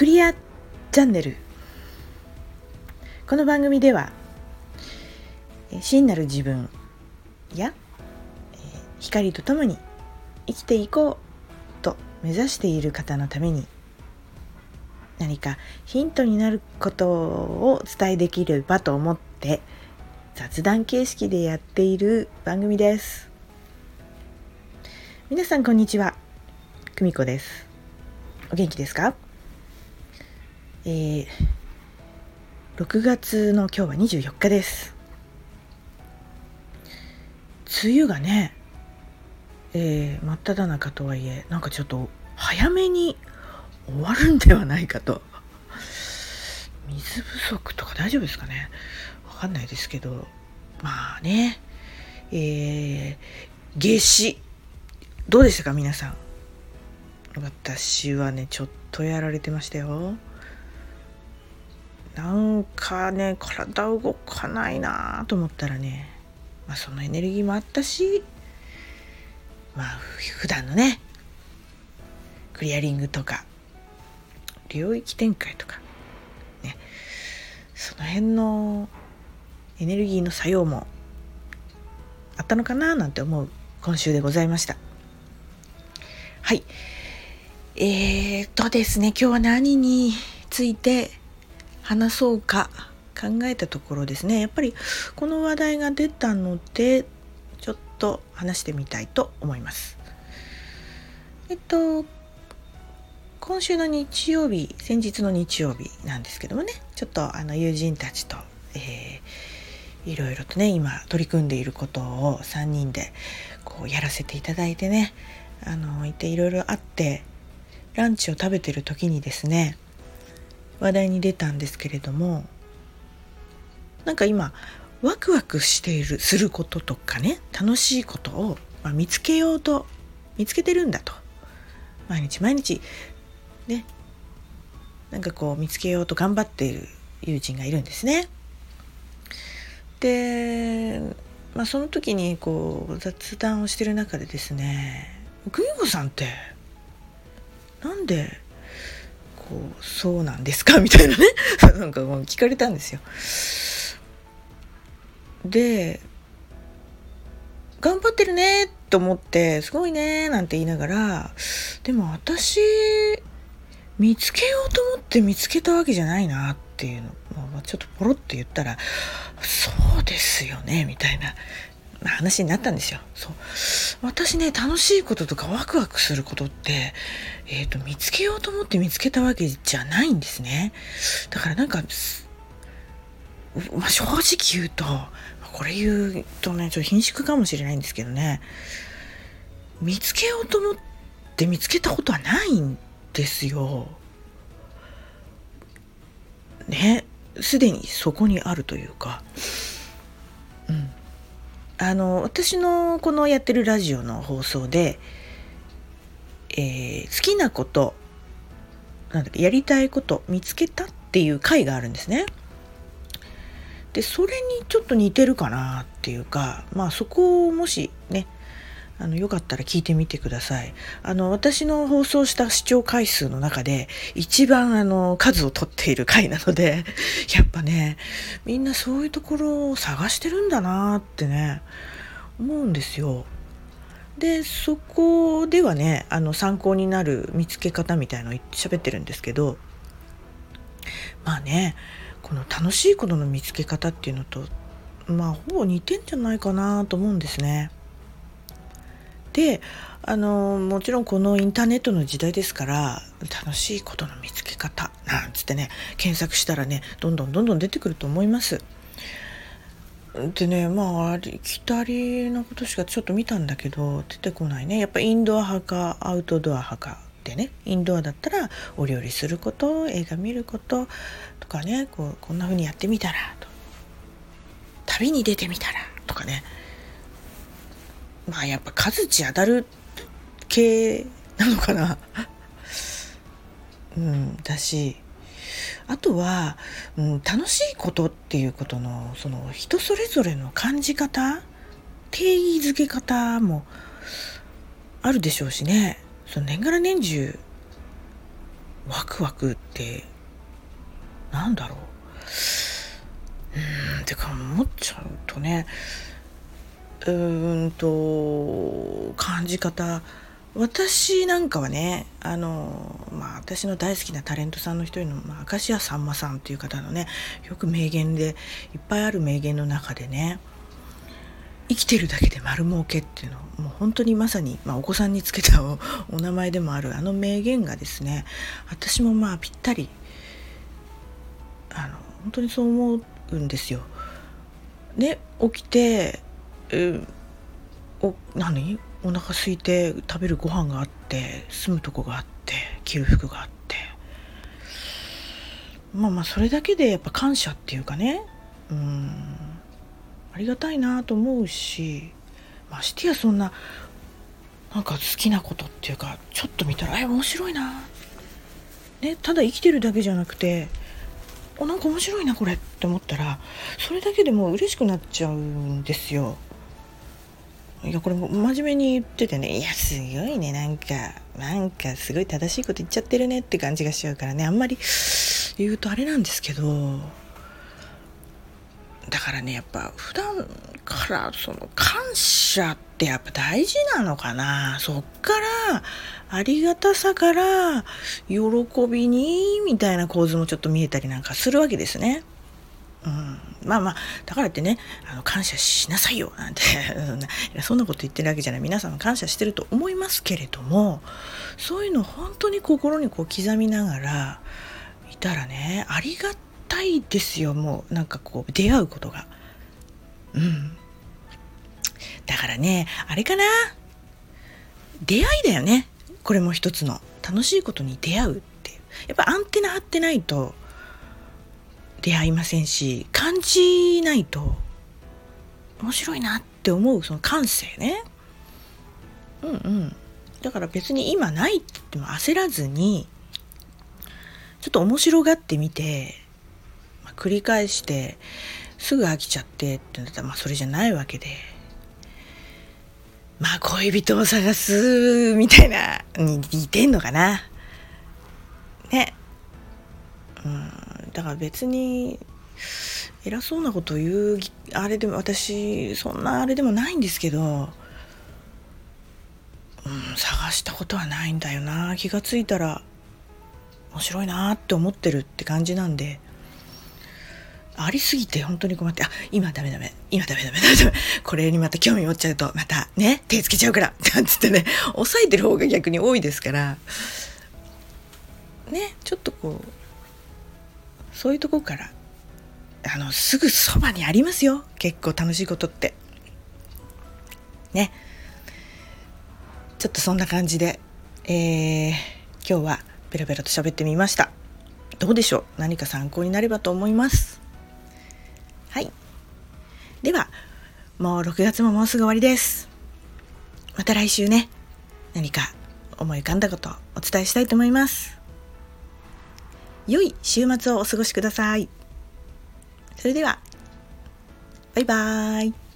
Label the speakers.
Speaker 1: クリアチャンネル。この番組では真なる自分や光とともに生きていこうと目指している方のために何かヒントになることをお伝えできればと思って雑談形式でやっている番組です。皆さんこんにちは。久美子です。お元気ですか？えー、6月の今日は24日です。梅雨がね、えー、真っ只中とはいえなんかちょっと早めに終わるんではないかと。水不足とか大丈夫ですかね。わかんないですけど。まあねえー、夏至。どうでしたか皆さん。私はねちょっとやられてましたよ。なんかね体動かないなと思ったらね、まあ、そのエネルギーもあったしまあ普段のねクリアリングとか領域展開とかねその辺のエネルギーの作用もあったのかななんて思う今週でございました。はい。えーとですね今日は何について話そうか考えたところですね。やっぱりこの話題が出たのでちょっと話してみたいと思います。えっと今週の日曜日先日の日曜日なんですけどもね。ちょっとあの友人たちと、えー、いろいろとね今取り組んでいることを3人でこうやらせていただいてねあのいていろいろあってランチを食べてる時にですね話題に出たんですけれどもなんか今ワクワクしているすることとかね楽しいことを、まあ、見つけようと見つけてるんだと毎日毎日ねなんかこう見つけようと頑張っている友人がいるんですね。で、まあ、その時にこう雑談をしてる中でですね「久美子さんってなんでこうそうなんですか？みたいなね。なんかもう聞かれたんですよ。で頑張ってるねと思ってすごいねなんて言いながらでも私見つけようと思って見つけたわけじゃないなっていうのをちょっとポロッと言ったらそうですよねみたいな。話になったんですよ。そう私ね楽しいこととかワクワクすることって、えーと、見つけようと思って見つけたわけじゃないんですね。だからなんか、まあ、正直言うとこれ言うとねちょっと貧縮かもしれないんですけどね見つけようと思って見つけたことはないんですよ。ねすでにそこにあるというか。あの私のこのやってるラジオの放送で、えー、好きなことなんだっけやりたいこと見つけたっていう回があるんですね。でそれにちょっと似てるかなっていうかまあそこをもしねあのよかったら聞いてみてください。あの私の放送した視聴回数の中で一番あの数を取っている回なので やっぱねみんなそういうところを探してるんだなってね思うんですよ。でそこではねあの参考になる見つけ方みたいのを喋ってるんですけどまあねこの楽しいことの見つけ方っていうのとまあほぼ似てんじゃないかなと思うんですね。であのもちろんこのインターネットの時代ですから楽しいことの見つけ方なんつってね検索したらねどんどんどんどん出てくると思います。でねまあありきたりなことしかちょっと見たんだけど出てこないね。やっぱインドア派かアウトドア派かでねインドアだったらお料理すること映画見ることとかねこうこんな風にやってみたらと。旅に出てみたらとかね。まあやっぱ数値当たる系なのかな。うんだし。あとは、うん、楽しいことっていうことのその人それぞれの感じ方定義づけ方もあるでしょうしね。その年がら年中ワクワクってなんだろう。うんてか思っちゃうとねうんと感じ方私なんかはねあのまあ私の大好きなタレントさんの一人の、まあ、明石家さんまさんっていう方のねよく名言でいっぱいある名言の中でね生きてるだけで丸儲けっていうのもう本当にまさに、まあ、お子さんにつけた お名前でもあるあの名言がですね私もまあぴったりあの本当にそう思うんですよ。で起きて、えお何？お腹空いて食べるご飯があって住むとこがあって着る服があって。まあまあそれだけでやっぱ感謝っていうかね。うん。ありがたいなと思うしましてやそんななんか好きなことっていうかちょっと見たらえ面白いな、ね、ただ生きてるだけじゃなくておなんか面白いなこれって思ったらそれだけでもう嬉しくなっちゃうんですよ。いやこれ真面目に言っててね。いやすごいね。なんかなんかすごい正しいこと言っちゃってるねって感じがしちゃうからね。あんまり言うとあれなんですけど。だからねやっぱ普段からその感謝ってやっぱ大事なのかな。そっからありがたさから喜びにみたいな構図もちょっと見えたりなんかするわけですね。うん、まあまあだからってねあの感謝しなさいよなんて。そんなこと言ってるわけじゃない。皆さんも感謝してると思いますけれどもそういうの本当に心にこう刻みながらいたらねありがたいですよもうなんかこう出会うことが。うん。だからねあれかな？出会いだよね。これも一つの。楽しいことに出会うって。いうやっぱアンテナ張ってないと出会いませんし感じないと面白いなって思うその感性ね。うんうん。だから別に今ないって言っても焦らずにちょっと面白がってみて、まあ、繰り返してすぐ飽きちゃってってなったらまあそれじゃないわけで。まあ恋人を探すみたいなに似てんのかな。ね。うん。だから別に偉そうなこと言うあれでも私そんなあれでもないんですけど、うん、探したことはないんだよな。気が付いたら面白いなって思ってるって感じなんでありすぎて本当に困ってあ今ダメダメ今ダメダメダメ これにまた興味持っちゃうとまたね手つけちゃうからなんつってね抑えてる方が逆に多いですからねちょっとこうそういうとこからあのすぐそばにありますよ。結構楽しいことって。ね。ちょっとそんな感じで、えー、今日はペラペラと喋ってみました。どうでしょう？何か参考になればと思います？はい。ではもう6月ももうすぐ終わりです。また来週ね。何か思い浮かんだことをお伝えしたいと思います。良い週末をお過ごしください。それでは、バイバーイ。